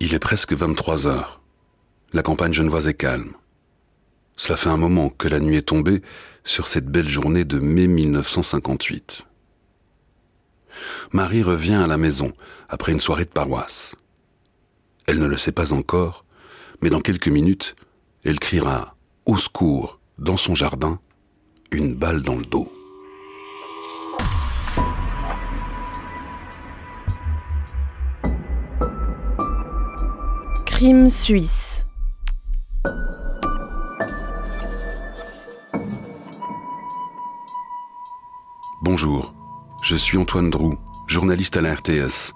Il est presque 23 heures. La campagne genevoise est calme. Cela fait un moment que la nuit est tombée sur cette belle journée de mai 1958. Marie revient à la maison après une soirée de paroisse. Elle ne le sait pas encore, mais dans quelques minutes, elle criera au secours dans son jardin, une balle dans le dos. Crime suisse. Bonjour, je suis Antoine Drou, journaliste à la RTS.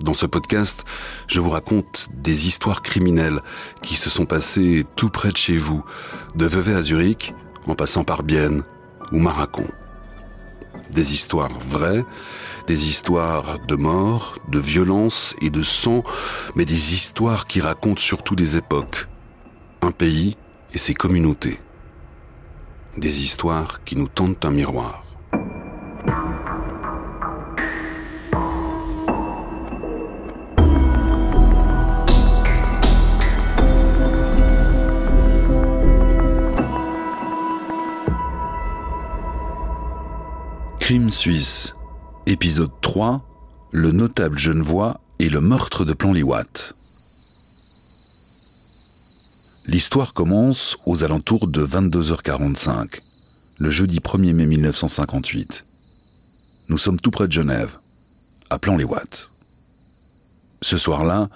Dans ce podcast, je vous raconte des histoires criminelles qui se sont passées tout près de chez vous, de Vevey à Zurich, en passant par Bienne ou Maracon. Des histoires vraies, des histoires de mort, de violence et de sang, mais des histoires qui racontent surtout des époques, un pays et ses communautés. Des histoires qui nous tendent un miroir. Crime suisse, épisode 3, le notable Genevois et le meurtre de Plan-Liwatt. L'histoire commence aux alentours de 22h45, le jeudi 1er mai 1958. Nous sommes tout près de Genève, à Plan-les-Watts. Ce soir-là,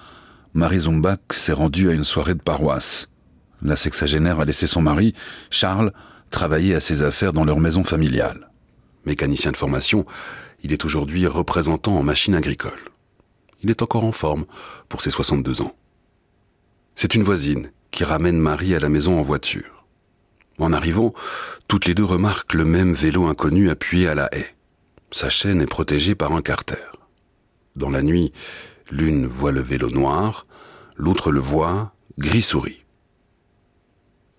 Marie Zumbach s'est rendue à une soirée de paroisse. La sexagénaire a laissé son mari, Charles, travailler à ses affaires dans leur maison familiale. Mécanicien de formation, il est aujourd'hui représentant en machine agricole. Il est encore en forme pour ses 62 ans. C'est une voisine qui ramène Marie à la maison en voiture. En arrivant, toutes les deux remarquent le même vélo inconnu appuyé à la haie. Sa chaîne est protégée par un carter. Dans la nuit, l'une voit le vélo noir, l'autre le voit gris souris.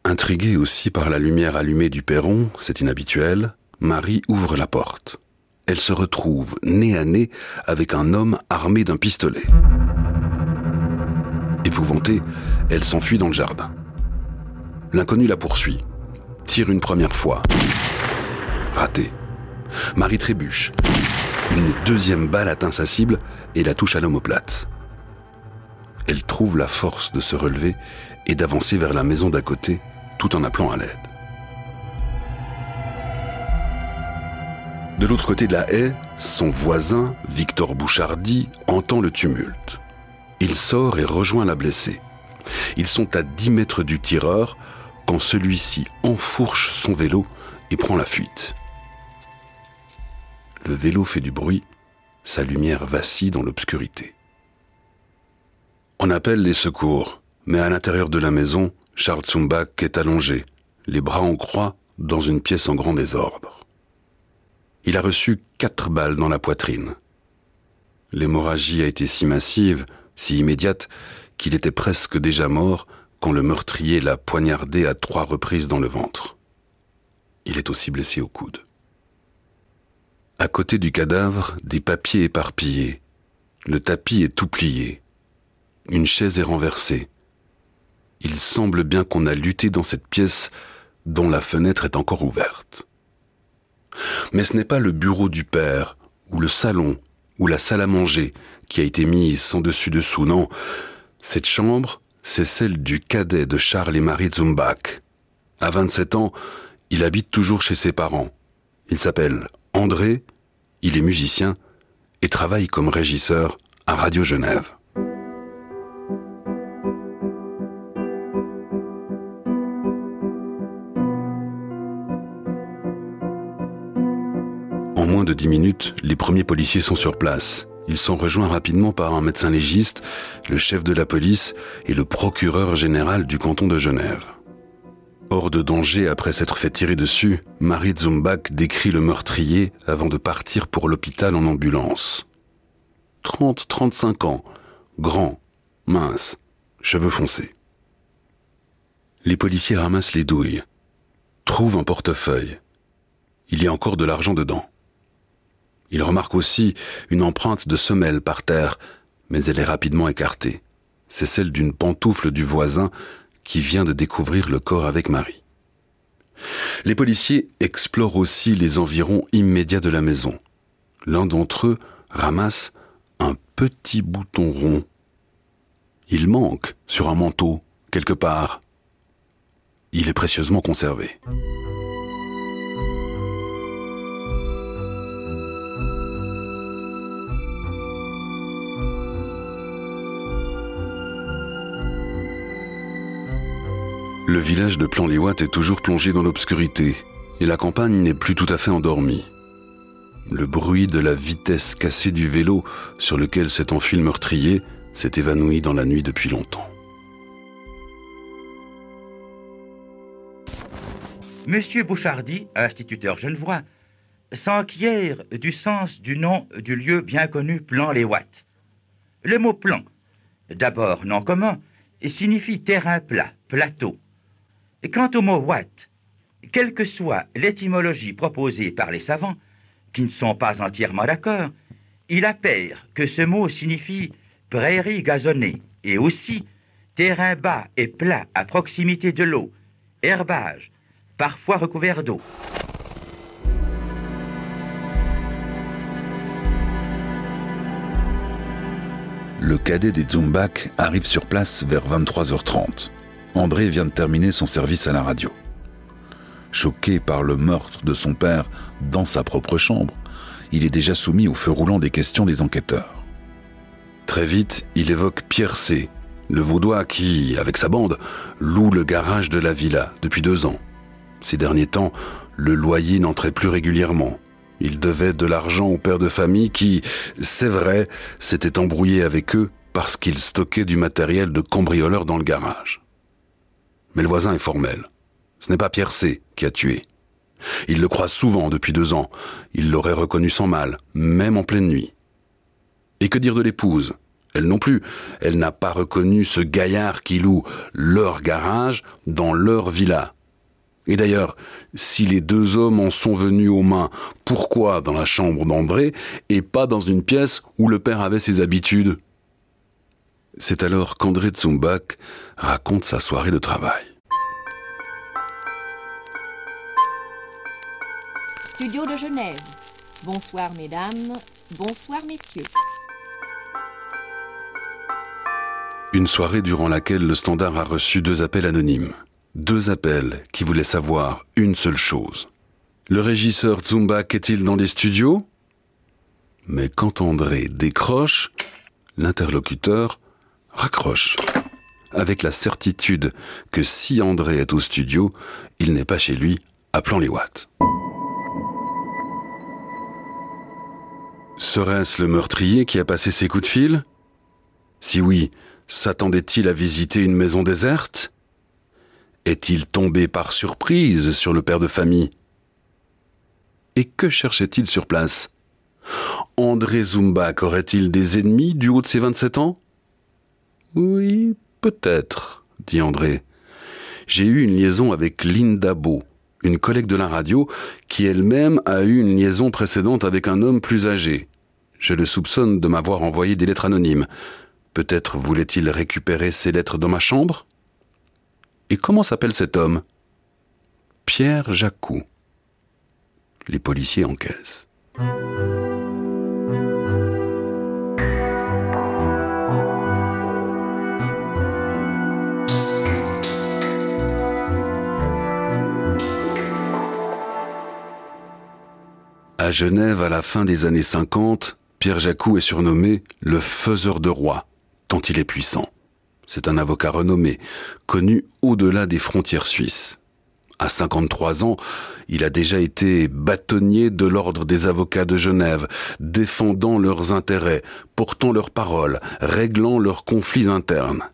Intriguée aussi par la lumière allumée du perron, c'est inhabituel, Marie ouvre la porte. Elle se retrouve nez à nez avec un homme armé d'un pistolet. Épouvantée, elle s'enfuit dans le jardin. L'inconnu la poursuit, tire une première fois. Raté. Marie trébuche. Une deuxième balle atteint sa cible et la touche à l'omoplate. Elle trouve la force de se relever et d'avancer vers la maison d'à côté tout en appelant à l'aide. De l'autre côté de la haie, son voisin, Victor Bouchardy, entend le tumulte. Il sort et rejoint la blessée. Ils sont à 10 mètres du tireur quand celui-ci enfourche son vélo et prend la fuite. Le vélo fait du bruit, sa lumière vacille dans l'obscurité. On appelle les secours, mais à l'intérieur de la maison, Charles Zumbach est allongé, les bras en croix, dans une pièce en grand désordre. Il a reçu quatre balles dans la poitrine. L'hémorragie a été si massive, si immédiate, qu'il était presque déjà mort quand le meurtrier l'a poignardé à trois reprises dans le ventre. Il est aussi blessé au coude. À côté du cadavre, des papiers éparpillés. Le tapis est tout plié. Une chaise est renversée. Il semble bien qu'on a lutté dans cette pièce dont la fenêtre est encore ouverte. Mais ce n'est pas le bureau du père, ou le salon, ou la salle à manger qui a été mise sans dessus dessous, non. Cette chambre, c'est celle du cadet de Charles et Marie Zumbach. À 27 ans, il habite toujours chez ses parents. Il s'appelle André, il est musicien et travaille comme régisseur à Radio Genève. De dix minutes, les premiers policiers sont sur place. Ils sont rejoints rapidement par un médecin légiste, le chef de la police et le procureur général du canton de Genève. Hors de danger après s'être fait tirer dessus, Marie Zumbach décrit le meurtrier avant de partir pour l'hôpital en ambulance. 30-35 ans, grand, mince, cheveux foncés. Les policiers ramassent les douilles, trouvent un portefeuille. Il y a encore de l'argent dedans. Il remarque aussi une empreinte de semelle par terre, mais elle est rapidement écartée. C'est celle d'une pantoufle du voisin qui vient de découvrir le corps avec Marie. Les policiers explorent aussi les environs immédiats de la maison. L'un d'entre eux ramasse un petit bouton rond. Il manque sur un manteau, quelque part. Il est précieusement conservé. Le village de Plan-les-Ouates est toujours plongé dans l'obscurité et la campagne n'est plus tout à fait endormie. Le bruit de la vitesse cassée du vélo sur lequel s'est enfui le meurtrier s'est évanoui dans la nuit depuis longtemps. Monsieur Bouchardy, instituteur genevois, s'enquiert du sens du nom du lieu bien connu Plan-les-Ouates. Le mot plan, d'abord non commun, signifie terrain plat, plateau. Quant au mot watt, quelle que soit l'étymologie proposée par les savants, qui ne sont pas entièrement d'accord, il appert que ce mot signifie prairie gazonnée et aussi terrain bas et plat à proximité de l'eau, herbage, parfois recouvert d'eau. Le cadet des Zumbak arrive sur place vers 23h30. André vient de terminer son service à la radio. Choqué par le meurtre de son père dans sa propre chambre, il est déjà soumis au feu roulant des questions des enquêteurs. Très vite, il évoque Pierre C., le vaudois qui, avec sa bande, loue le garage de la villa depuis deux ans. Ces derniers temps, le loyer n'entrait plus régulièrement. Il devait de l'argent au père de famille qui, c'est vrai, s'était embrouillé avec eux parce qu'il stockait du matériel de cambrioleur dans le garage. Mais le voisin est formel. Ce n'est pas Pierre C. qui a tué. Il le croise souvent depuis deux ans. Il l'aurait reconnu sans mal, même en pleine nuit. Et que dire de l'épouse? Elle non plus. Elle n'a pas reconnu ce gaillard qui loue leur garage dans leur villa. Et d'ailleurs, si les deux hommes en sont venus aux mains, pourquoi dans la chambre d'André et pas dans une pièce où le père avait ses habitudes? C'est alors qu'André Tsumbak raconte sa soirée de travail. Studio de Genève. Bonsoir mesdames, bonsoir messieurs. Une soirée durant laquelle le standard a reçu deux appels anonymes. Deux appels qui voulaient savoir une seule chose. Le régisseur Tsumbak est-il dans les studios? Mais quand André décroche, l'interlocuteur raccroche, avec la certitude que si André est au studio, il n'est pas chez lui, appelons les Watts. Serait-ce le meurtrier qui a passé ses coups de fil? Si oui, s'attendait-il à visiter une maison déserte? Est-il tombé par surprise sur le père de famille? Et que cherchait-il sur place? André Zumbak aurait-il des ennemis du haut de ses 27 ans? Oui, peut-être, dit André. J'ai eu une liaison avec Linda Beau, une collègue de la radio, qui elle-même a eu une liaison précédente avec un homme plus âgé. Je le soupçonne de m'avoir envoyé des lettres anonymes. Peut-être voulait-il récupérer ces lettres dans ma chambre? Et comment s'appelle cet homme? Pierre Jacou. Les policiers encaissent. À Genève, à la fin des années 50, Pierre Jacou est surnommé le faiseur de rois, tant il est puissant. C'est un avocat renommé, connu au-delà des frontières suisses. À 53 ans, il a déjà été bâtonnier de l'ordre des avocats de Genève, défendant leurs intérêts, portant leurs paroles, réglant leurs conflits internes.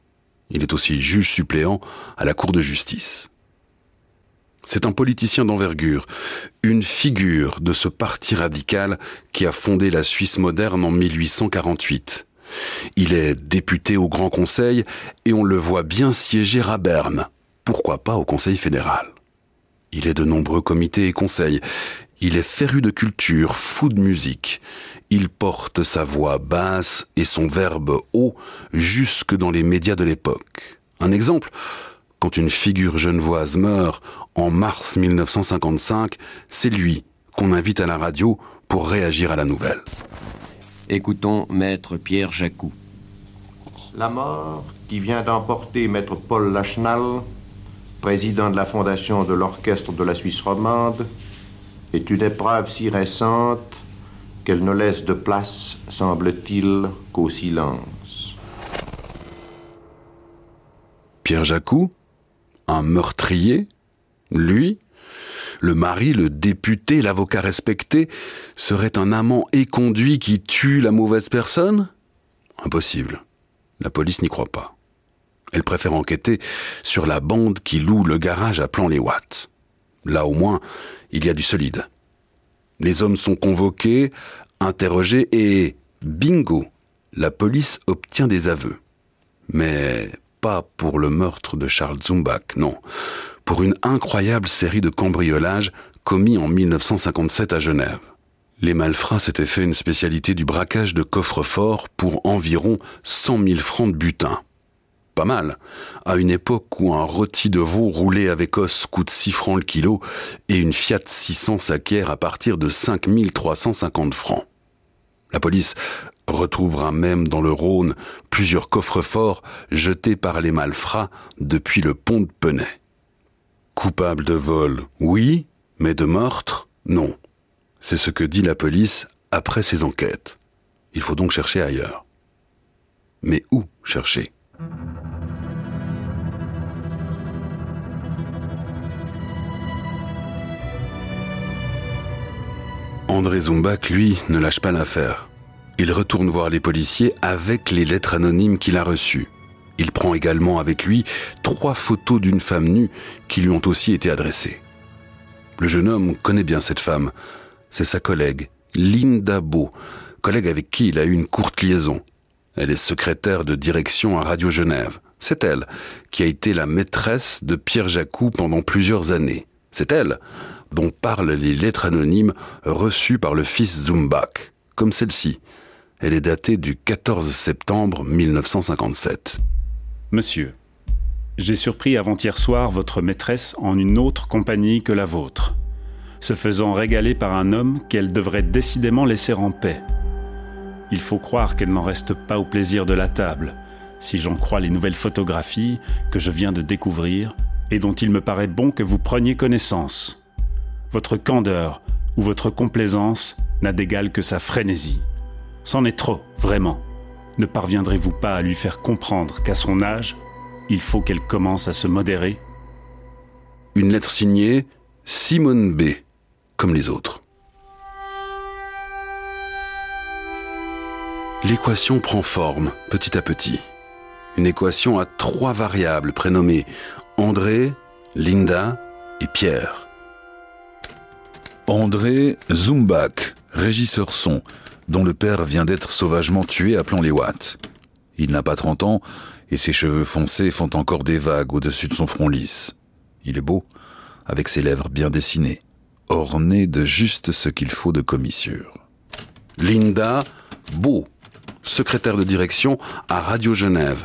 Il est aussi juge suppléant à la Cour de justice. C'est un politicien d'envergure, une figure de ce parti radical qui a fondé la Suisse moderne en 1848. Il est député au Grand Conseil et on le voit bien siéger à Berne. Pourquoi pas au Conseil fédéral? Il est de nombreux comités et conseils. Il est féru de culture, fou de musique. Il porte sa voix basse et son verbe haut jusque dans les médias de l'époque. Un exemple, quand une figure genevoise meurt en mars 1955, c'est lui qu'on invite à la radio pour réagir à la nouvelle. Écoutons Maître Pierre Jacou. La mort qui vient d'emporter Maître Paul Lachenal, président de la fondation de l'Orchestre de la Suisse romande, est une épreuve si récente qu'elle ne laisse de place, semble-t-il, qu'au silence. Pierre Jacou Un meurtrier Lui le mari, le député, l'avocat respecté, serait un amant éconduit qui tue la mauvaise personne? Impossible. La police n'y croit pas. Elle préfère enquêter sur la bande qui loue le garage à Plan-les-Watts. Là au moins, il y a du solide. Les hommes sont convoqués, interrogés et bingo, la police obtient des aveux. Mais pas pour le meurtre de Charles Zumbach, non, pour une incroyable série de cambriolages commis en 1957 à Genève. Les malfrats s'étaient fait une spécialité du braquage de coffres forts pour environ 100 000 francs de butin. Pas mal, à une époque où un rôti de veau roulé avec os coûte 6 francs le kilo et une Fiat 600 s'acquiert à partir de 5 350 francs. La police retrouvera même dans le Rhône plusieurs coffres forts jetés par les malfrats depuis le pont de Penay. Coupable de vol, oui, mais de meurtre, non. C'est ce que dit la police après ses enquêtes. Il faut donc chercher ailleurs. Mais où chercher? André Zumbach, lui, ne lâche pas l'affaire. Il retourne voir les policiers avec les lettres anonymes qu'il a reçues. Il prend également avec lui trois photos d'une femme nue qui lui ont aussi été adressées. Le jeune homme connaît bien cette femme. C'est sa collègue, Linda Beau, collègue avec qui il a eu une courte liaison. Elle est secrétaire de direction à Radio Genève. C'est elle qui a été la maîtresse de Pierre Jacou pendant plusieurs années. C'est elle dont parlent les lettres anonymes reçues par le fils Zumbach, comme celle-ci. Elle est datée du 14 septembre 1957. Monsieur, j'ai surpris avant-hier soir votre maîtresse en une autre compagnie que la vôtre, se faisant régaler par un homme qu'elle devrait décidément laisser en paix. Il faut croire qu'elle n'en reste pas au plaisir de la table, si j'en crois les nouvelles photographies que je viens de découvrir et dont il me paraît bon que vous preniez connaissance. Votre candeur ou votre complaisance n'a d'égal que sa frénésie. C'en est trop, vraiment ne parviendrez-vous pas à lui faire comprendre qu'à son âge, il faut qu'elle commence à se modérer Une lettre signée Simone B, comme les autres. L'équation prend forme petit à petit. Une équation à trois variables prénommées André, Linda et Pierre. André Zumbach, régisseur son, dont le père vient d'être sauvagement tué à Plan-les-Watts. Il n'a pas 30 ans et ses cheveux foncés font encore des vagues au-dessus de son front lisse. Il est beau, avec ses lèvres bien dessinées, ornées de juste ce qu'il faut de commissure. Linda Beau, secrétaire de direction à Radio Genève.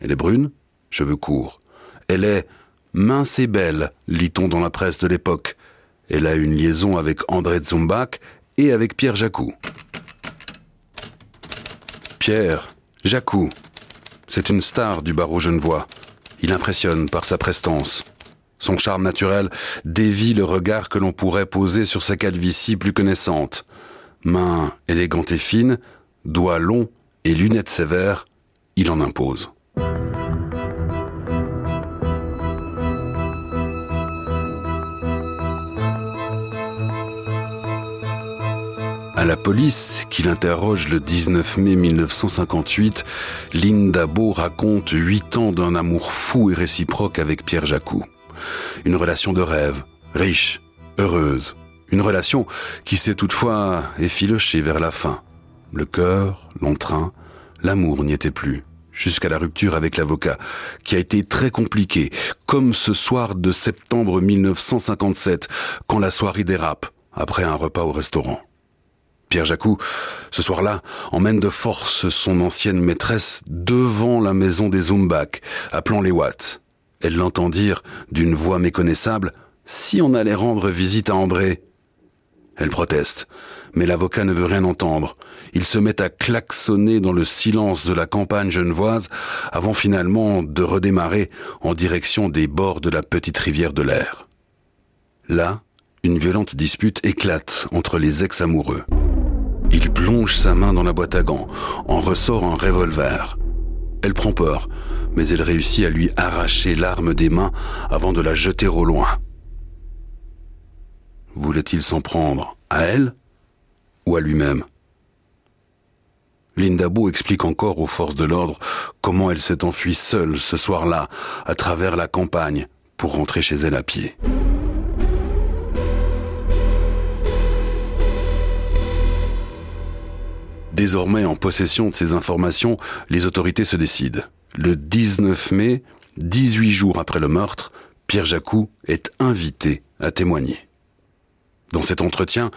Elle est brune, cheveux courts. Elle est mince et belle, lit-on dans la presse de l'époque. Elle a une liaison avec André Zumbach et avec Pierre Jacou. Pierre Jacou, c'est une star du barreau genevois. Il impressionne par sa prestance. Son charme naturel dévie le regard que l'on pourrait poser sur sa calvitie plus connaissante. Main élégante et fine, doigts longs et lunettes sévères, il en impose. À la police, qui l'interroge le 19 mai 1958, Linda Beau raconte huit ans d'un amour fou et réciproque avec Pierre Jacou. Une relation de rêve, riche, heureuse. Une relation qui s'est toutefois effilochée vers la fin. Le cœur, l'entrain, l'amour n'y était plus. jusqu'à la rupture avec l'avocat, qui a été très compliquée, comme ce soir de septembre 1957, quand la soirée dérape, après un repas au restaurant. Pierre Jacou, ce soir-là, emmène de force son ancienne maîtresse devant la maison des Zumbak, appelant les Watts. Elle l'entend dire, d'une voix méconnaissable, si on allait rendre visite à André. Elle proteste, mais l'avocat ne veut rien entendre. Il se met à klaxonner dans le silence de la campagne genevoise avant finalement de redémarrer en direction des bords de la petite rivière de l'air. Là, une violente dispute éclate entre les ex-amoureux. Il plonge sa main dans la boîte à gants, en ressort un revolver. Elle prend peur, mais elle réussit à lui arracher l'arme des mains avant de la jeter au loin. Voulait-il s'en prendre à elle ou à lui-même? Linda Beau explique encore aux forces de l'ordre comment elle s'est enfuie seule ce soir-là, à travers la campagne, pour rentrer chez elle à pied. Désormais en possession de ces informations, les autorités se décident. Le 19 mai, 18 jours après le meurtre, Pierre Jacou est invité à témoigner. Dans cet entretien,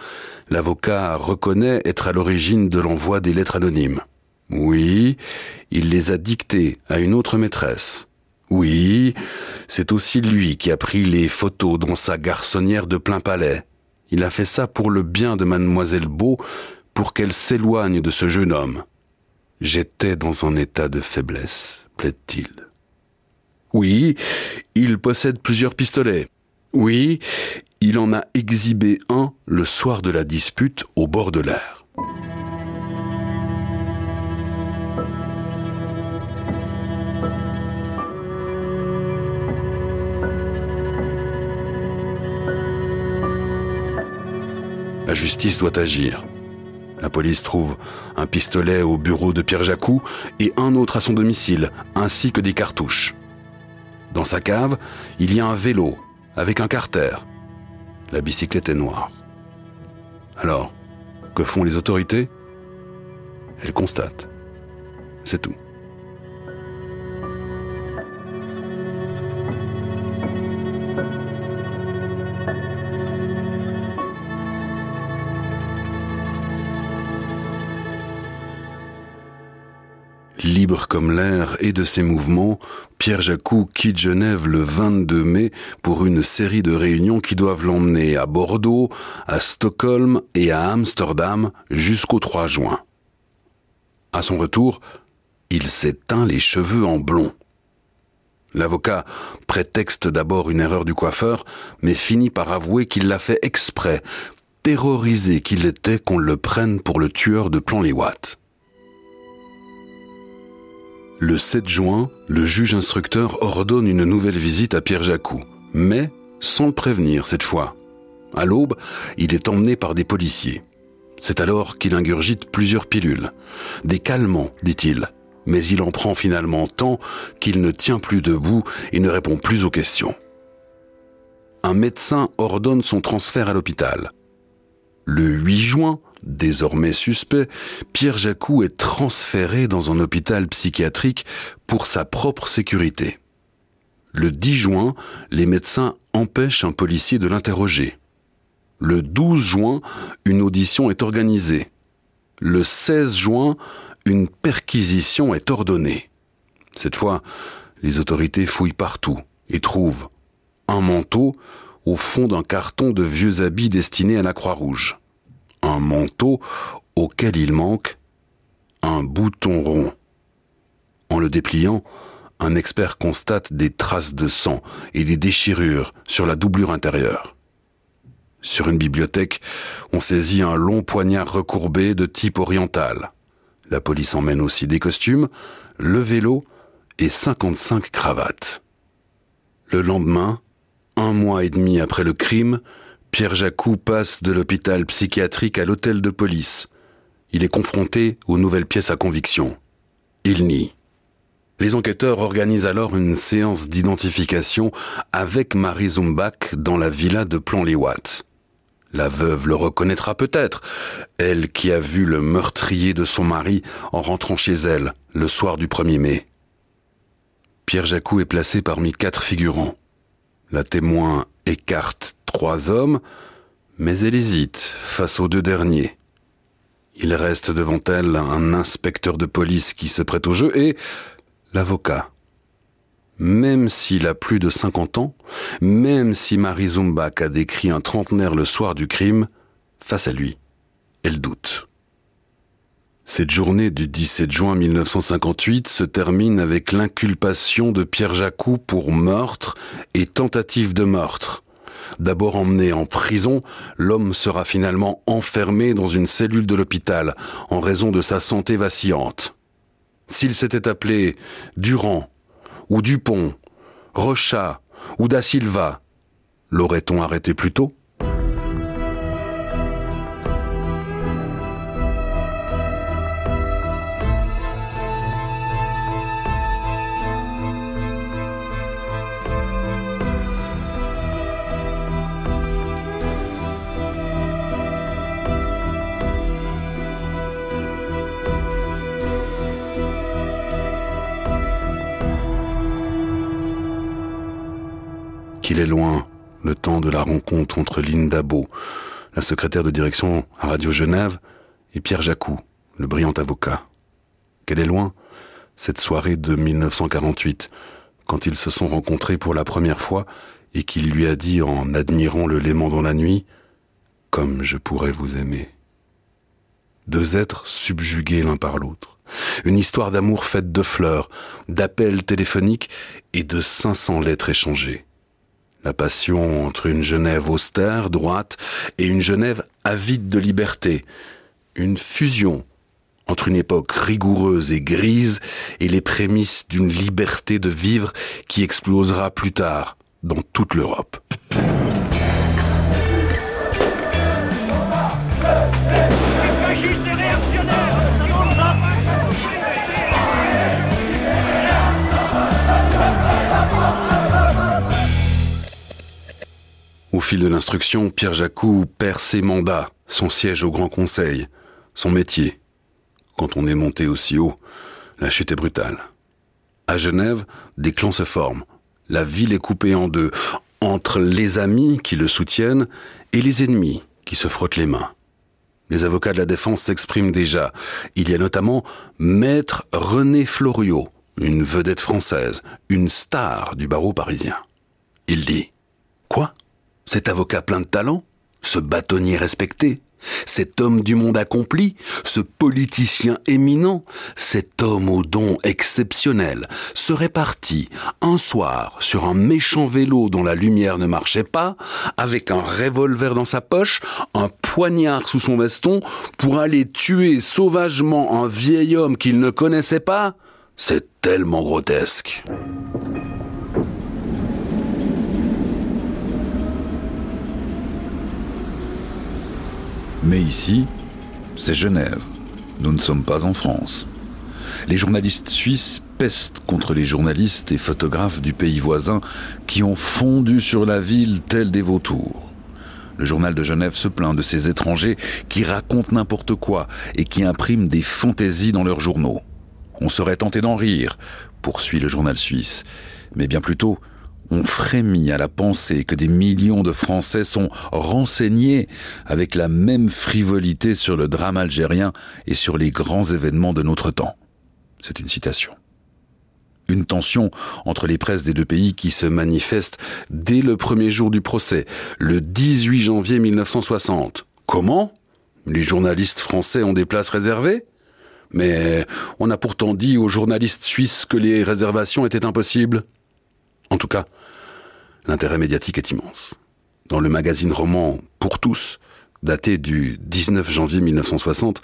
l'avocat reconnaît être à l'origine de l'envoi des lettres anonymes. Oui, il les a dictées à une autre maîtresse. Oui, c'est aussi lui qui a pris les photos dans sa garçonnière de plein palais. Il a fait ça pour le bien de mademoiselle Beau, pour qu'elle s'éloigne de ce jeune homme. J'étais dans un état de faiblesse, plaide-t-il. Oui, il possède plusieurs pistolets. Oui, il en a exhibé un le soir de la dispute au bord de l'air. La justice doit agir. La police trouve un pistolet au bureau de Pierre Jacou et un autre à son domicile, ainsi que des cartouches. Dans sa cave, il y a un vélo avec un carter. La bicyclette est noire. Alors, que font les autorités? Elles constatent. C'est tout. Comme l'air et de ses mouvements, Pierre Jacou quitte Genève le 22 mai pour une série de réunions qui doivent l'emmener à Bordeaux, à Stockholm et à Amsterdam jusqu'au 3 juin. À son retour, il s'éteint les cheveux en blond. L'avocat prétexte d'abord une erreur du coiffeur, mais finit par avouer qu'il l'a fait exprès, terrorisé qu'il était qu'on le prenne pour le tueur de Plan-les-Ouates. Le 7 juin, le juge instructeur ordonne une nouvelle visite à Pierre Jacou, mais sans le prévenir cette fois. À l'aube, il est emmené par des policiers. C'est alors qu'il ingurgite plusieurs pilules. Des calmants, dit-il, mais il en prend finalement tant qu'il ne tient plus debout et ne répond plus aux questions. Un médecin ordonne son transfert à l'hôpital. Le 8 juin, Désormais suspect, Pierre Jacou est transféré dans un hôpital psychiatrique pour sa propre sécurité. Le 10 juin, les médecins empêchent un policier de l'interroger. Le 12 juin, une audition est organisée. Le 16 juin, une perquisition est ordonnée. Cette fois, les autorités fouillent partout et trouvent un manteau au fond d'un carton de vieux habits destinés à la Croix-Rouge manteau auquel il manque un bouton rond. En le dépliant, un expert constate des traces de sang et des déchirures sur la doublure intérieure. Sur une bibliothèque, on saisit un long poignard recourbé de type oriental. La police emmène aussi des costumes, le vélo et 55 cravates. Le lendemain, un mois et demi après le crime, Pierre Jacou passe de l'hôpital psychiatrique à l'hôtel de police. Il est confronté aux nouvelles pièces à conviction. Il nie. Les enquêteurs organisent alors une séance d'identification avec Marie Zumbach dans la villa de Plan-les-Ouates. La veuve le reconnaîtra peut-être, elle qui a vu le meurtrier de son mari en rentrant chez elle le soir du 1er mai. Pierre Jacou est placé parmi quatre figurants. La témoin écarte trois hommes, mais elle hésite face aux deux derniers. Il reste devant elle un inspecteur de police qui se prête au jeu et l'avocat. Même s'il a plus de 50 ans, même si Marie Zumbach a décrit un trentenaire le soir du crime, face à lui, elle doute. Cette journée du 17 juin 1958 se termine avec l'inculpation de Pierre Jacou pour meurtre et tentative de meurtre. D'abord emmené en prison, l'homme sera finalement enfermé dans une cellule de l'hôpital en raison de sa santé vacillante. S'il s'était appelé Durand ou Dupont, Rochat ou Da Silva, l'aurait-on arrêté plus tôt? Qu'il est loin, le temps de la rencontre entre Linda Beau, la secrétaire de direction à Radio Genève, et Pierre Jacou, le brillant avocat. Qu'elle est loin, cette soirée de 1948, quand ils se sont rencontrés pour la première fois et qu'il lui a dit en admirant le léman dans la nuit, comme je pourrais vous aimer. Deux êtres subjugués l'un par l'autre. Une histoire d'amour faite de fleurs, d'appels téléphoniques et de 500 lettres échangées la passion entre une Genève austère, droite, et une Genève avide de liberté, une fusion entre une époque rigoureuse et grise et les prémices d'une liberté de vivre qui explosera plus tard dans toute l'Europe. Au fil de l'instruction, Pierre Jacou perd ses mandats, son siège au Grand Conseil, son métier. Quand on est monté aussi haut, la chute est brutale. À Genève, des clans se forment. La ville est coupée en deux, entre les amis qui le soutiennent et les ennemis qui se frottent les mains. Les avocats de la défense s'expriment déjà. Il y a notamment Maître René Floriot, une vedette française, une star du barreau parisien. Il dit Quoi? Cet avocat plein de talent, ce bâtonnier respecté, cet homme du monde accompli, ce politicien éminent, cet homme aux dons exceptionnels, serait parti un soir sur un méchant vélo dont la lumière ne marchait pas, avec un revolver dans sa poche, un poignard sous son veston, pour aller tuer sauvagement un vieil homme qu'il ne connaissait pas C'est tellement grotesque. Mais ici, c'est Genève. Nous ne sommes pas en France. Les journalistes suisses pestent contre les journalistes et photographes du pays voisin qui ont fondu sur la ville tels des vautours. Le journal de Genève se plaint de ces étrangers qui racontent n'importe quoi et qui impriment des fantaisies dans leurs journaux. On serait tenté d'en rire, poursuit le journal suisse, mais bien plutôt, on frémit à la pensée que des millions de Français sont renseignés avec la même frivolité sur le drame algérien et sur les grands événements de notre temps. C'est une citation. Une tension entre les presses des deux pays qui se manifeste dès le premier jour du procès, le 18 janvier 1960. Comment? Les journalistes français ont des places réservées? Mais on a pourtant dit aux journalistes suisses que les réservations étaient impossibles. En tout cas, l'intérêt médiatique est immense. Dans le magazine roman Pour tous, daté du 19 janvier 1960,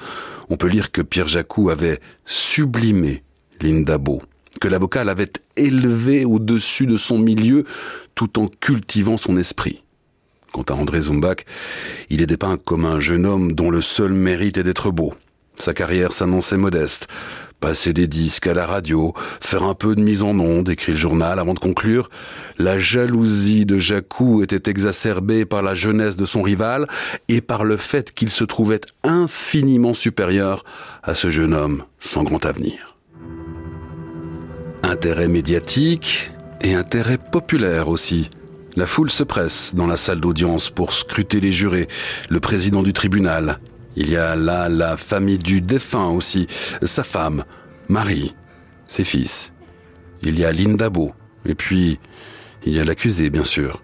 on peut lire que Pierre Jacou avait sublimé Linda Beau, que l'avocat l'avait élevé au-dessus de son milieu tout en cultivant son esprit. Quant à André Zumbach, il est dépeint comme un jeune homme dont le seul mérite est d'être beau. Sa carrière s'annonçait modeste. Passer des disques à la radio, faire un peu de mise en onde, écrit le journal avant de conclure. La jalousie de Jacou était exacerbée par la jeunesse de son rival et par le fait qu'il se trouvait infiniment supérieur à ce jeune homme sans grand avenir. Intérêt médiatique et intérêt populaire aussi. La foule se presse dans la salle d'audience pour scruter les jurés, le président du tribunal. Il y a là la famille du défunt aussi, sa femme, Marie, ses fils. Il y a Lindabo, et puis il y a l'accusé, bien sûr.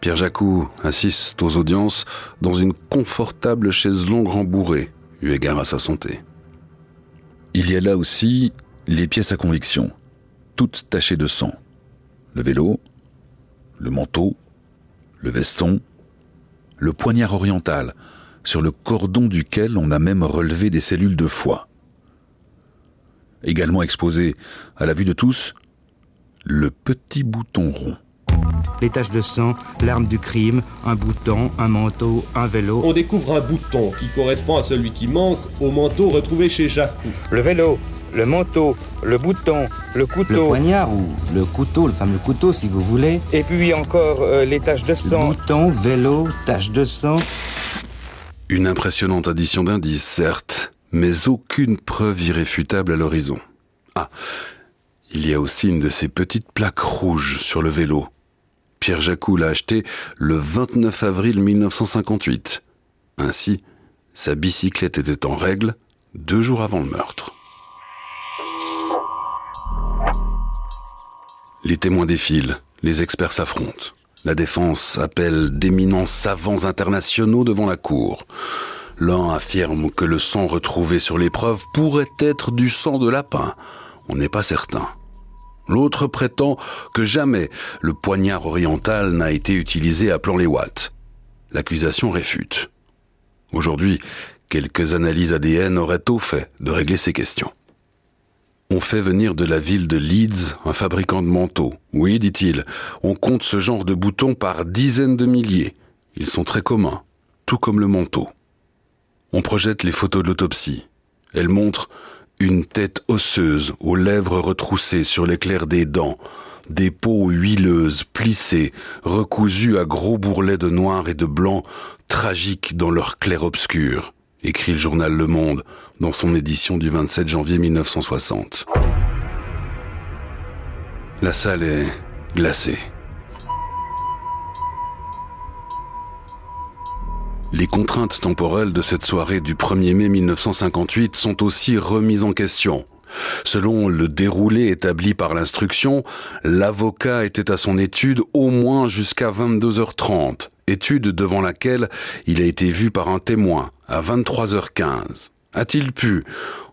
Pierre Jacou assiste aux audiences dans une confortable chaise longue rembourrée, eu égard à sa santé. Il y a là aussi les pièces à conviction, toutes tachées de sang. Le vélo, le manteau, le veston, le poignard oriental, sur le cordon duquel on a même relevé des cellules de foie. Également exposé à la vue de tous, le petit bouton rond. Les taches de sang, l'arme du crime, un bouton, un manteau, un vélo. On découvre un bouton qui correspond à celui qui manque au manteau retrouvé chez Jacques. Le vélo, le manteau, le bouton, le couteau. Le poignard ou le couteau, le fameux couteau si vous voulez. Et puis encore euh, les taches de sang. Bouton, vélo, taches de sang. Une impressionnante addition d'indices, certes, mais aucune preuve irréfutable à l'horizon. Ah, il y a aussi une de ces petites plaques rouges sur le vélo. Pierre Jacou l'a acheté le 29 avril 1958. Ainsi, sa bicyclette était en règle deux jours avant le meurtre. Les témoins défilent, les experts s'affrontent. La défense appelle d'éminents savants internationaux devant la cour. L'un affirme que le sang retrouvé sur l'épreuve pourrait être du sang de lapin. On n'est pas certain. L'autre prétend que jamais le poignard oriental n'a été utilisé à plan les watts. L'accusation réfute. Aujourd'hui, quelques analyses ADN auraient au fait de régler ces questions. On fait venir de la ville de Leeds un fabricant de manteaux. Oui, dit-il, on compte ce genre de boutons par dizaines de milliers. Ils sont très communs, tout comme le manteau. On projette les photos de l'autopsie. Elles montrent une tête osseuse aux lèvres retroussées sur l'éclair des dents, des peaux huileuses, plissées, recousues à gros bourrelets de noir et de blanc, tragiques dans leur clair-obscur, écrit le journal Le Monde dans son édition du 27 janvier 1960. La salle est glacée. Les contraintes temporelles de cette soirée du 1er mai 1958 sont aussi remises en question. Selon le déroulé établi par l'instruction, l'avocat était à son étude au moins jusqu'à 22h30, étude devant laquelle il a été vu par un témoin à 23h15. A-t-il pu,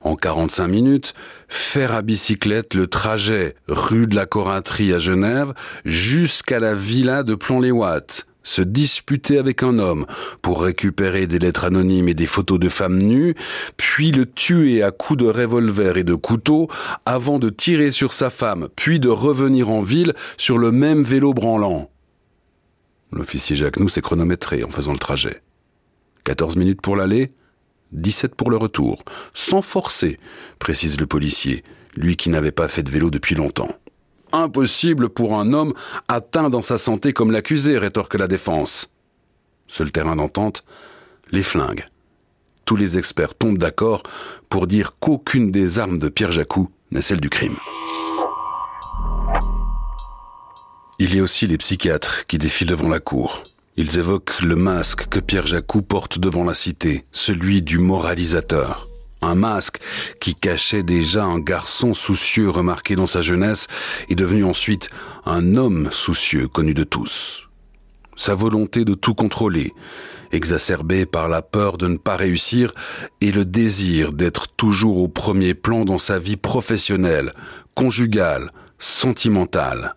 en 45 minutes, faire à bicyclette le trajet rue de la Corinterie à Genève jusqu'à la villa de Plon-les-Ouates se disputer avec un homme pour récupérer des lettres anonymes et des photos de femmes nues, puis le tuer à coups de revolver et de couteau avant de tirer sur sa femme, puis de revenir en ville sur le même vélo branlant? L'officier Jacques s'est chronométré en faisant le trajet. 14 minutes pour l'aller, 17 pour le retour, sans forcer, précise le policier, lui qui n'avait pas fait de vélo depuis longtemps impossible pour un homme atteint dans sa santé comme l'accusé, rétorque la défense. Seul terrain d'entente, les flingues. Tous les experts tombent d'accord pour dire qu'aucune des armes de Pierre Jacou n'est celle du crime. Il y a aussi les psychiatres qui défilent devant la cour. Ils évoquent le masque que Pierre Jacou porte devant la cité, celui du moralisateur un masque qui cachait déjà un garçon soucieux remarqué dans sa jeunesse est devenu ensuite un homme soucieux connu de tous. Sa volonté de tout contrôler, exacerbée par la peur de ne pas réussir et le désir d'être toujours au premier plan dans sa vie professionnelle, conjugale, sentimentale.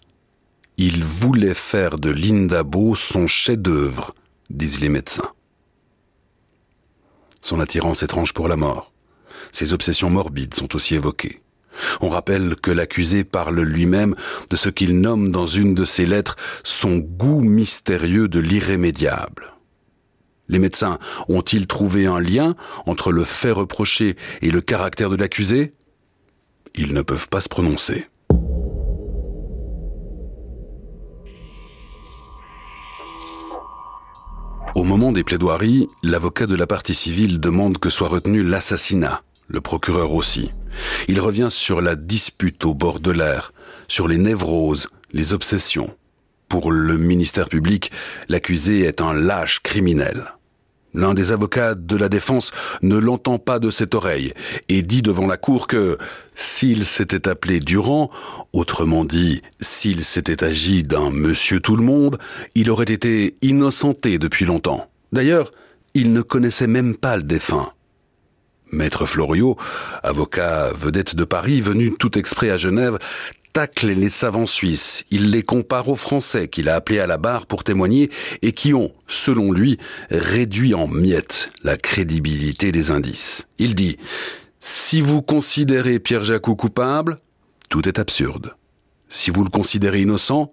Il voulait faire de Lindabo son chef-d'œuvre, disent les médecins. Son attirance étrange pour la mort, ses obsessions morbides sont aussi évoquées. On rappelle que l'accusé parle lui-même de ce qu'il nomme dans une de ses lettres son goût mystérieux de l'irrémédiable. Les médecins ont-ils trouvé un lien entre le fait reproché et le caractère de l'accusé? Ils ne peuvent pas se prononcer. Au moment des plaidoiries, l'avocat de la partie civile demande que soit retenu l'assassinat, le procureur aussi. Il revient sur la dispute au bord de l'air, sur les névroses, les obsessions. Pour le ministère public, l'accusé est un lâche criminel. L'un des avocats de la défense ne l'entend pas de cette oreille et dit devant la cour que s'il s'était appelé Durand, autrement dit, s'il s'était agi d'un monsieur tout le monde, il aurait été innocenté depuis longtemps. D'ailleurs, il ne connaissait même pas le défunt. Maître Floriot, avocat vedette de Paris, venu tout exprès à Genève, tacle les savants suisses. Il les compare aux Français qu'il a appelés à la barre pour témoigner et qui ont, selon lui, réduit en miettes la crédibilité des indices. Il dit Si vous considérez Pierre Jacou coupable, tout est absurde. Si vous le considérez innocent,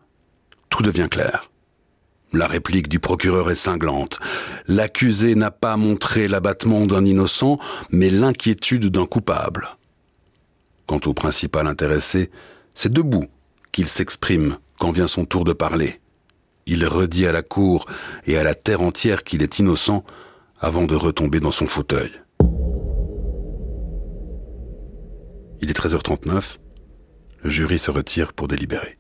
tout devient clair. La réplique du procureur est cinglante. L'accusé n'a pas montré l'abattement d'un innocent, mais l'inquiétude d'un coupable. Quant au principal intéressé, c'est debout qu'il s'exprime quand vient son tour de parler. Il redit à la cour et à la terre entière qu'il est innocent avant de retomber dans son fauteuil. Il est 13h39. Le jury se retire pour délibérer.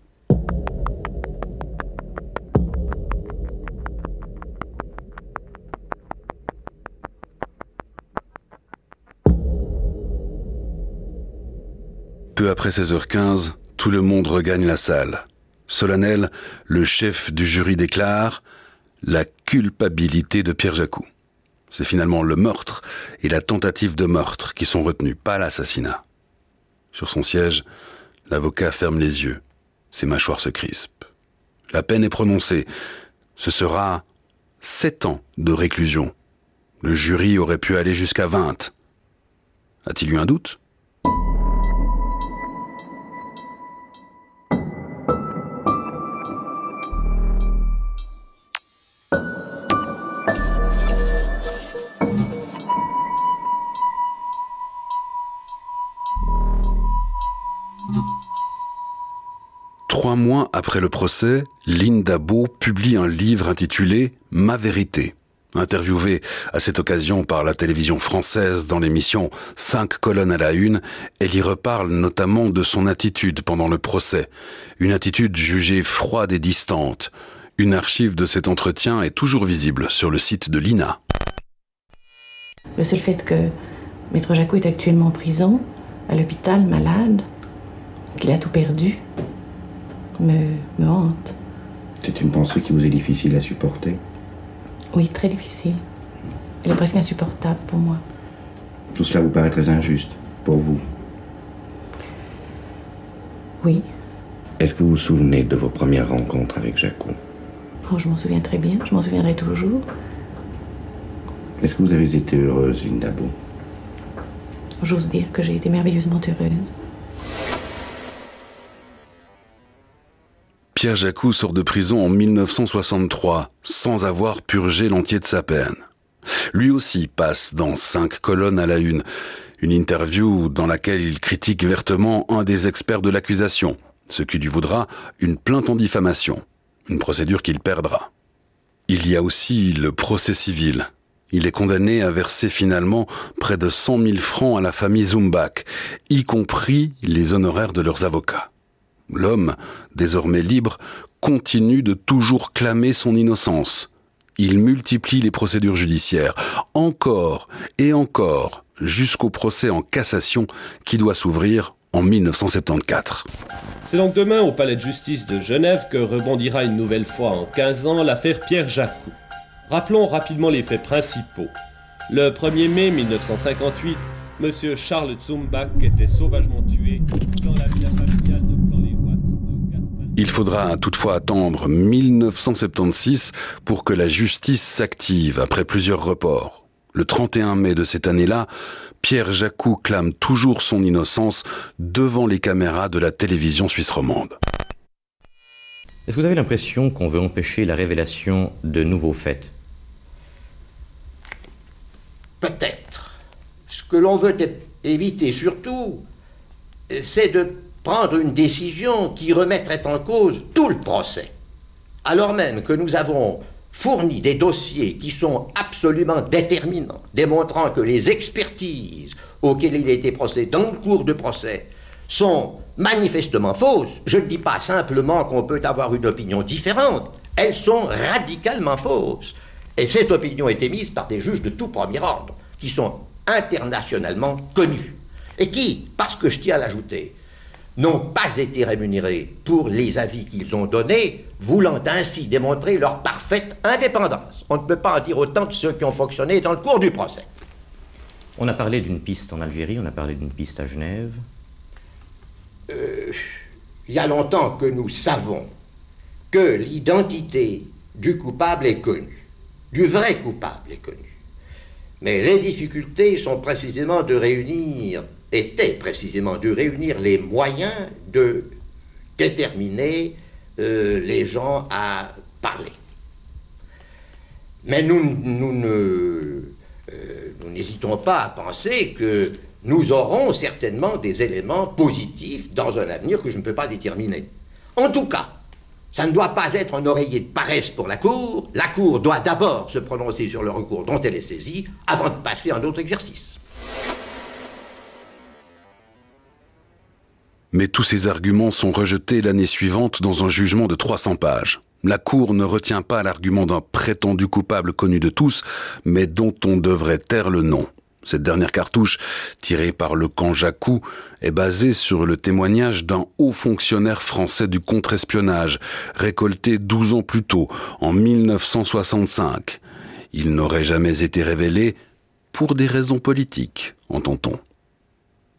Peu après 16h15, tout le monde regagne la salle. Solennel, le chef du jury déclare la culpabilité de Pierre Jacou. C'est finalement le meurtre et la tentative de meurtre qui sont retenus, pas l'assassinat. Sur son siège, l'avocat ferme les yeux. Ses mâchoires se crispent. La peine est prononcée. Ce sera sept ans de réclusion. Le jury aurait pu aller jusqu'à vingt. A-t-il eu un doute? Trois mois après le procès, Linda Beau publie un livre intitulé Ma vérité. Interviewée à cette occasion par la télévision française dans l'émission Cinq colonnes à la une, elle y reparle notamment de son attitude pendant le procès, une attitude jugée froide et distante. Une archive de cet entretien est toujours visible sur le site de l'INA. Le seul fait que Maître Jacot est actuellement en prison, à l'hôpital, malade, qu'il a tout perdu, me, me hante. C'est une pensée qui vous est difficile à supporter? Oui, très difficile. Elle est presque insupportable pour moi. Tout cela vous paraît très injuste pour vous Oui. Est-ce que vous vous souvenez de vos premières rencontres avec Jacot Oh, je m'en souviens très bien, je m'en souviendrai toujours. Est-ce que vous avez été heureuse, Linda Beau J'ose dire que j'ai été merveilleusement heureuse. Pierre Jacou sort de prison en 1963 sans avoir purgé l'entier de sa peine. Lui aussi passe dans cinq colonnes à la une, une interview dans laquelle il critique vertement un des experts de l'accusation, ce qui lui vaudra une plainte en diffamation, une procédure qu'il perdra. Il y a aussi le procès civil. Il est condamné à verser finalement près de 100 000 francs à la famille Zumbach, y compris les honoraires de leurs avocats. L'homme, désormais libre, continue de toujours clamer son innocence. Il multiplie les procédures judiciaires, encore et encore, jusqu'au procès en cassation qui doit s'ouvrir en 1974. C'est donc demain au Palais de justice de Genève que rebondira une nouvelle fois en 15 ans l'affaire Pierre Jacou. Rappelons rapidement les faits principaux. Le 1er mai 1958, M. Charles Zumbach était sauvagement tué dans la villa familiale de il faudra toutefois attendre 1976 pour que la justice s'active après plusieurs reports. Le 31 mai de cette année-là, Pierre Jacou clame toujours son innocence devant les caméras de la télévision suisse romande. Est-ce que vous avez l'impression qu'on veut empêcher la révélation de nouveaux faits? Peut-être. Ce que l'on veut éviter surtout, c'est de prendre une décision qui remettrait en cause tout le procès. Alors même que nous avons fourni des dossiers qui sont absolument déterminants, démontrant que les expertises auxquelles il a été procédé dans le cours de procès sont manifestement fausses. Je ne dis pas simplement qu'on peut avoir une opinion différente, elles sont radicalement fausses. Et cette opinion est émise par des juges de tout premier ordre, qui sont internationalement connus, et qui, parce que je tiens à l'ajouter, n'ont pas été rémunérés pour les avis qu'ils ont donnés, voulant ainsi démontrer leur parfaite indépendance. On ne peut pas en dire autant de ceux qui ont fonctionné dans le cours du procès. On a parlé d'une piste en Algérie, on a parlé d'une piste à Genève. Euh, il y a longtemps que nous savons que l'identité du coupable est connue, du vrai coupable est connue. Mais les difficultés sont précisément de réunir était précisément de réunir les moyens de déterminer euh, les gens à parler. Mais nous, nous euh, n'hésitons pas à penser que nous aurons certainement des éléments positifs dans un avenir que je ne peux pas déterminer. En tout cas, ça ne doit pas être un oreiller de paresse pour la Cour. La Cour doit d'abord se prononcer sur le recours dont elle est saisie avant de passer à un autre exercice. Mais tous ces arguments sont rejetés l'année suivante dans un jugement de 300 pages. La Cour ne retient pas l'argument d'un prétendu coupable connu de tous, mais dont on devrait taire le nom. Cette dernière cartouche, tirée par le camp Jacou, est basée sur le témoignage d'un haut fonctionnaire français du contre-espionnage, récolté 12 ans plus tôt, en 1965. Il n'aurait jamais été révélé pour des raisons politiques, entend-on.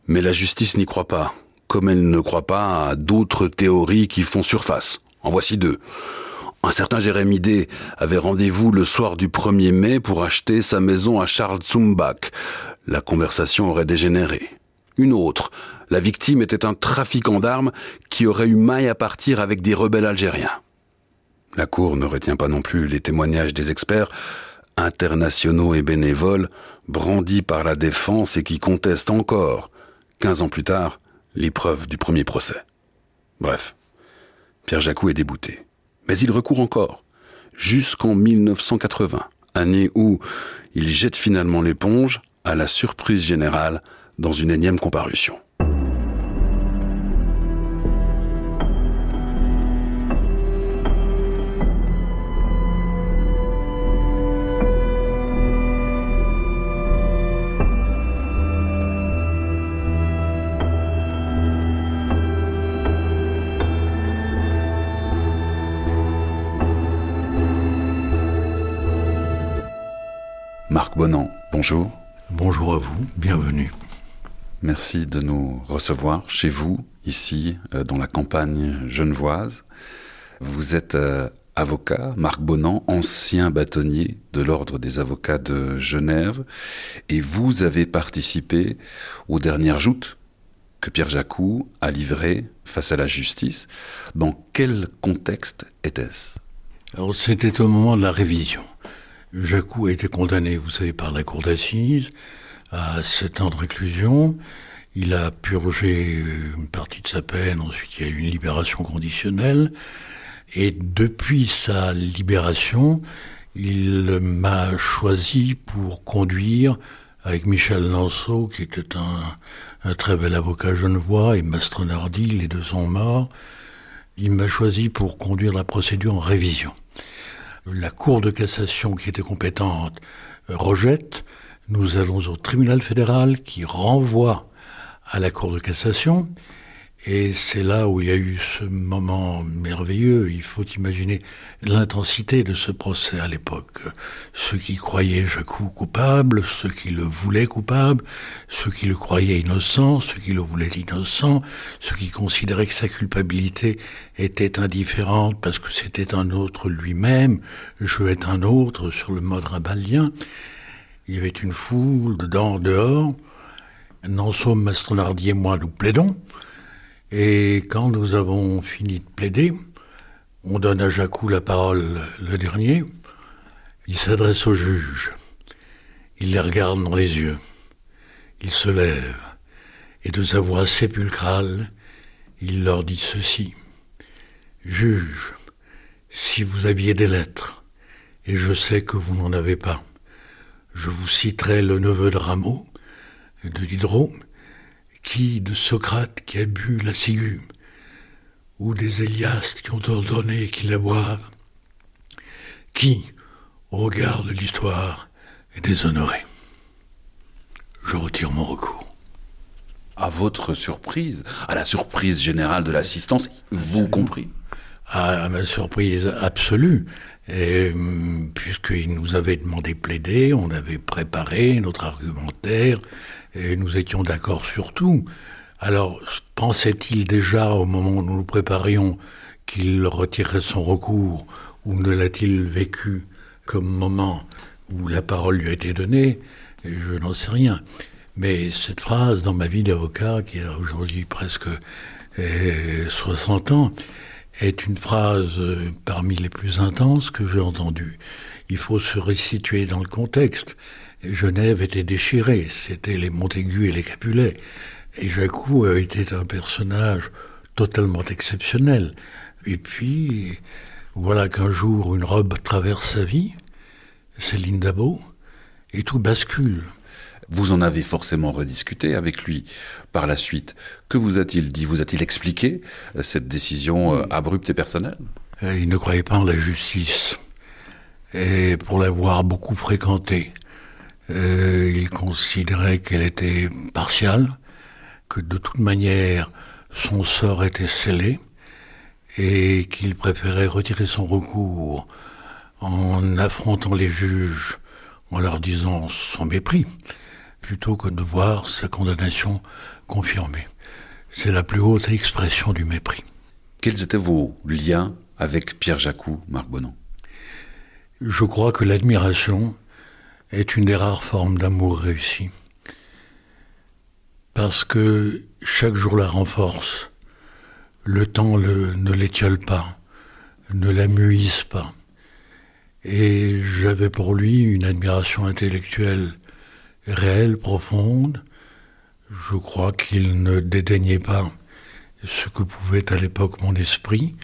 Mais la justice n'y croit pas comme elle ne croit pas à d'autres théories qui font surface. En voici deux. Un certain Jérémy D avait rendez-vous le soir du 1er mai pour acheter sa maison à Charles Zumbach. La conversation aurait dégénéré. Une autre, la victime était un trafiquant d'armes qui aurait eu maille à partir avec des rebelles algériens. La Cour ne retient pas non plus les témoignages des experts, internationaux et bénévoles, brandis par la défense et qui contestent encore, quinze ans plus tard, l'épreuve du premier procès. Bref, Pierre Jacou est débouté. Mais il recourt encore, jusqu'en 1980, année où il jette finalement l'éponge à la surprise générale dans une énième comparution. Bonan, bonjour. Bonjour à vous, bienvenue. Merci de nous recevoir chez vous, ici, euh, dans la campagne genevoise. Vous êtes euh, avocat, Marc Bonan, ancien bâtonnier de l'Ordre des avocats de Genève, et vous avez participé aux dernières joutes que Pierre Jacou a livrées face à la justice. Dans quel contexte était-ce? Alors c'était au moment de la révision. Jacou a été condamné, vous savez, par la cour d'assises à sept ans de réclusion. Il a purgé une partie de sa peine, ensuite il y a eu une libération conditionnelle. Et depuis sa libération, il m'a choisi pour conduire avec Michel Lanceau, qui était un, très bel avocat genevois, et Mastronardi, les deux sont morts. Il m'a choisi pour conduire la procédure en révision la Cour de cassation qui était compétente euh, rejette, nous allons au tribunal fédéral qui renvoie à la Cour de cassation et c'est là où il y a eu ce moment merveilleux. Il faut imaginer l'intensité de ce procès à l'époque. Ceux qui croyaient Jacou coupable, ceux qui le voulaient coupable, ceux qui le croyaient innocent, ceux qui le voulaient innocent, ceux qui considéraient que sa culpabilité était indifférente parce que c'était un autre lui-même, jouait un autre sur le mode rabalien. Il y avait une foule dedans, dehors. Nansom, Mastronardi et moi, nous plaidons. Et quand nous avons fini de plaider, on donne à Jacou la parole le dernier. Il s'adresse au juge. Il les regarde dans les yeux. Il se lève, et de sa voix sépulcrale, il leur dit ceci. Juge, si vous aviez des lettres, et je sais que vous n'en avez pas, je vous citerai le neveu de Rameau, de Diderot, qui de Socrate qui a bu la ciguë, ou des Éliastes qui ont ordonné qu'il la boive, qui, au regard de l'histoire, est déshonoré. Je retire mon recours. À votre surprise, à la surprise générale de l'assistance, vous compris À ma surprise absolue, et, hum, puisqu'il nous avait demandé plaider, on avait préparé notre argumentaire, et nous étions d'accord sur tout. Alors, pensait-il déjà, au moment où nous nous préparions, qu'il retirerait son recours, ou ne l'a-t-il vécu comme moment où la parole lui a été donnée? Je n'en sais rien. Mais cette phrase, dans ma vie d'avocat, qui a aujourd'hui presque 60 ans, est une phrase euh, parmi les plus intenses que j'ai entendues. Il faut se resituer dans le contexte. Genève était déchirée, c'était les Montaigu et les Capulet. Et Jacou était un personnage totalement exceptionnel. Et puis, voilà qu'un jour, une robe traverse sa vie, Céline Dabo, et tout bascule. Vous en avez forcément rediscuté avec lui par la suite. Que vous a-t-il dit? Vous a-t-il expliqué euh, cette décision euh, abrupte et personnelle? Euh, Il ne croyait pas en la justice. Et pour l'avoir beaucoup fréquentée, il considérait qu'elle était partiale, que de toute manière son sort était scellé, et qu'il préférait retirer son recours en affrontant les juges, en leur disant son mépris plutôt que de voir sa condamnation confirmée. C'est la plus haute expression du mépris. Quels étaient vos liens avec Pierre Jacou, Marc Bonan? Je crois que l'admiration est une des rares formes d'amour réussi. Parce que chaque jour la renforce. Le temps ne l'étiole pas, ne l'amuise pas. Et j'avais pour lui une admiration intellectuelle réelle, profonde. Je crois qu'il ne dédaignait pas ce que pouvait à l'époque mon esprit.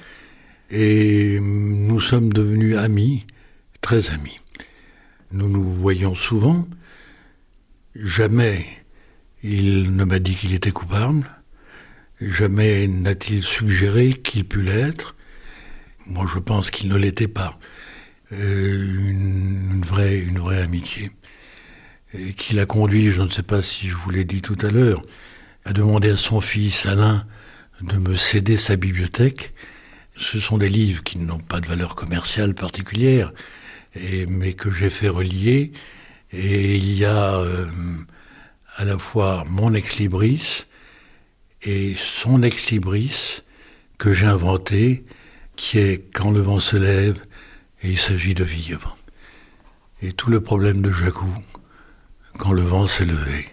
Et nous sommes devenus amis, très amis. Nous nous voyons souvent. Jamais il ne m'a dit qu'il était coupable. Jamais n'a-t-il suggéré qu'il pût l'être. Moi, je pense qu'il ne l'était pas. Euh, une, vraie, amitié et qui l'a conduit, je ne sais pas si je vous l'ai dit tout à l'heure, à demander à son fils Alain de me céder sa bibliothèque. Ce sont des livres qui n'ont pas de valeur commerciale particulière, mais que j'ai fait relier. Et il y a euh, à la fois mon ex-libris et son ex-libris que j'ai inventé, qui est quand le vent se lève et il s'agit de vivre. Et tout le problème de Jacou, quand le vent s'est levé,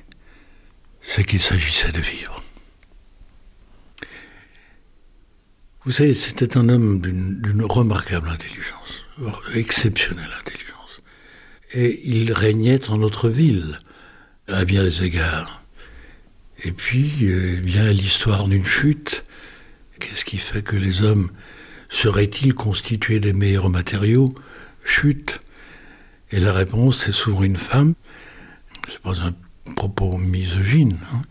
c'est qu'il s'agissait de vivre. Vous savez, c'était un homme d'une remarquable intelligence, exceptionnelle intelligence. Et il régnait en notre ville, à bien des égards. Et puis euh, vient l'histoire d'une chute. Qu'est-ce qui fait que les hommes seraient-ils constitués des meilleurs matériaux? Chute. Et la réponse, c'est souvent une femme c'est pas un propos misogyne. Hein.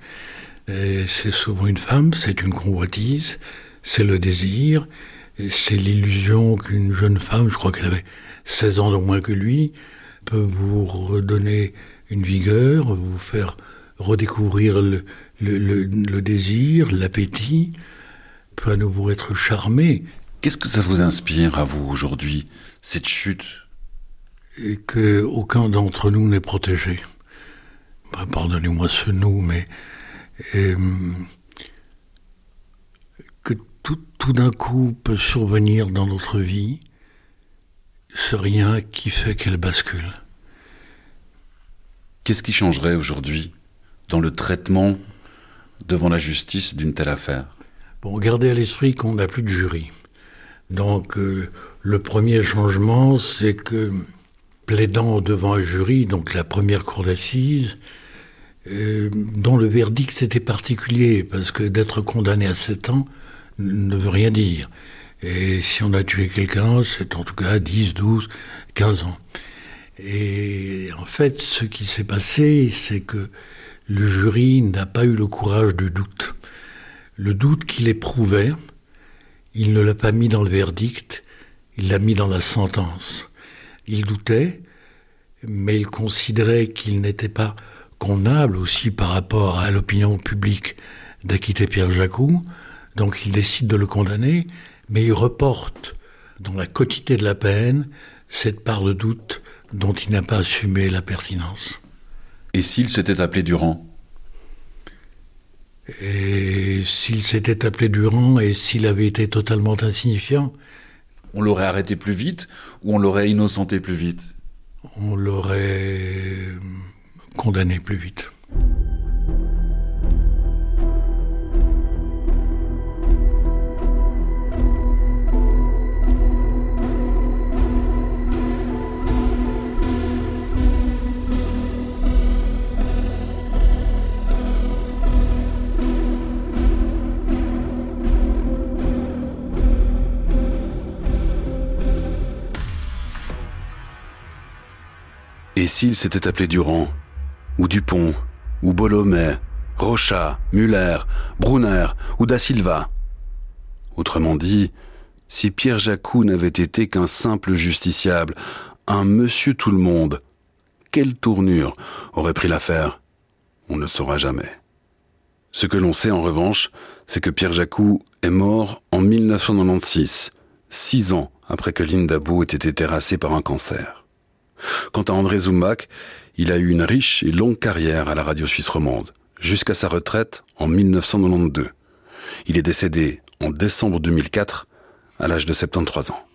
C'est souvent une femme, c'est une convoitise, c'est le désir, c'est l'illusion qu'une jeune femme, je crois qu'elle avait 16 ans de moins que lui, peut vous redonner une vigueur, vous faire redécouvrir le, le désir, l'appétit, peut à nouveau être charmé. Qu'est-ce que ça vous inspire à vous aujourd'hui, cette chute? Et qu'aucun d'entre nous n'est protégé. Bah, pardonnez-moi ce nous, mais euh, que tout, tout d'un coup peut survenir dans notre vie, ce rien qui fait qu'elle bascule. Qu'est-ce qui changerait aujourd'hui dans le traitement devant la justice d'une telle affaire? Bon, gardez à l'esprit qu'on n'a plus de jury. Donc, euh, le premier changement, c'est que plaidant devant un jury, donc la première cour d'assises, euh, dont le verdict était particulier, parce que d'être condamné à 7 ans ne veut rien dire. Et si on a tué quelqu'un, c'est en tout cas 10, 12, 15 ans. Et en fait, ce qui s'est passé, c'est que le jury n'a pas eu le courage du doute. Le doute qu'il éprouvait, il ne l'a pas mis dans le verdict, il l'a mis dans la sentence. Il doutait, mais il considérait qu'il n'était pas convenable aussi par rapport à l'opinion publique d'acquitter Pierre Jacou, donc il décide de le condamner, mais il reporte dans la quotité de la peine cette part de doute dont il n'a pas assumé la pertinence. Et s'il s'était appelé Durand? Et s'il s'était appelé Durand et s'il avait été totalement insignifiant? On l'aurait arrêté plus vite ou on l'aurait innocenté plus vite? On l'aurait condamné plus vite. S'il s'était appelé Durand, ou Dupont, ou Bolomet, Rocha, Muller, Brunner ou Da Silva Autrement dit, si Pierre Jacou n'avait été qu'un simple justiciable, un monsieur tout le monde, quelle tournure aurait pris l'affaire? On ne le saura jamais. Ce que l'on sait en revanche, c'est que Pierre Jacou est mort en 1996, six ans après que Lindabou ait été terrassé par un cancer. Quant à André Zumbach, il a eu une riche et longue carrière à la radio suisse romande, jusqu'à sa retraite en 1992. Il est décédé en décembre 2004 à l'âge de 73 ans.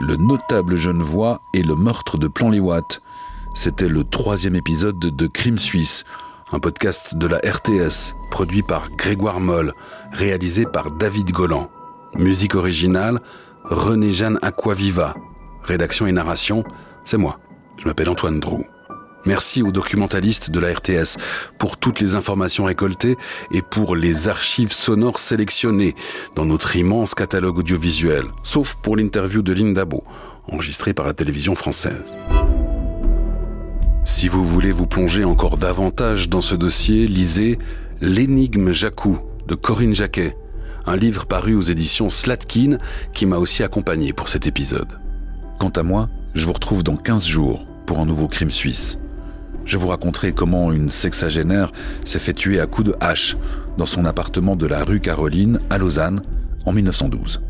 Le notable Genevois et le meurtre de Plan-les-Ouates. C'était le troisième épisode de Crime Suisse, un podcast de la RTS, produit par Grégoire Moll, réalisé par David Golland. Musique originale, René-Jeanne Aquaviva. Rédaction et narration, c'est moi. Je m'appelle Antoine Drou. Merci aux documentalistes de la RTS pour toutes les informations récoltées et pour les archives sonores sélectionnées dans notre immense catalogue audiovisuel, sauf pour l'interview de Lindabo, enregistrée par la télévision française. Si vous voulez vous plonger encore davantage dans ce dossier, lisez L'énigme Jacou de Corinne Jacquet, un livre paru aux éditions Slatkin qui m'a aussi accompagné pour cet épisode. Quant à moi, je vous retrouve dans 15 jours pour un nouveau crime suisse. Je vous raconterai comment une sexagénaire s'est fait tuer à coups de hache dans son appartement de la rue Caroline à Lausanne en 1912.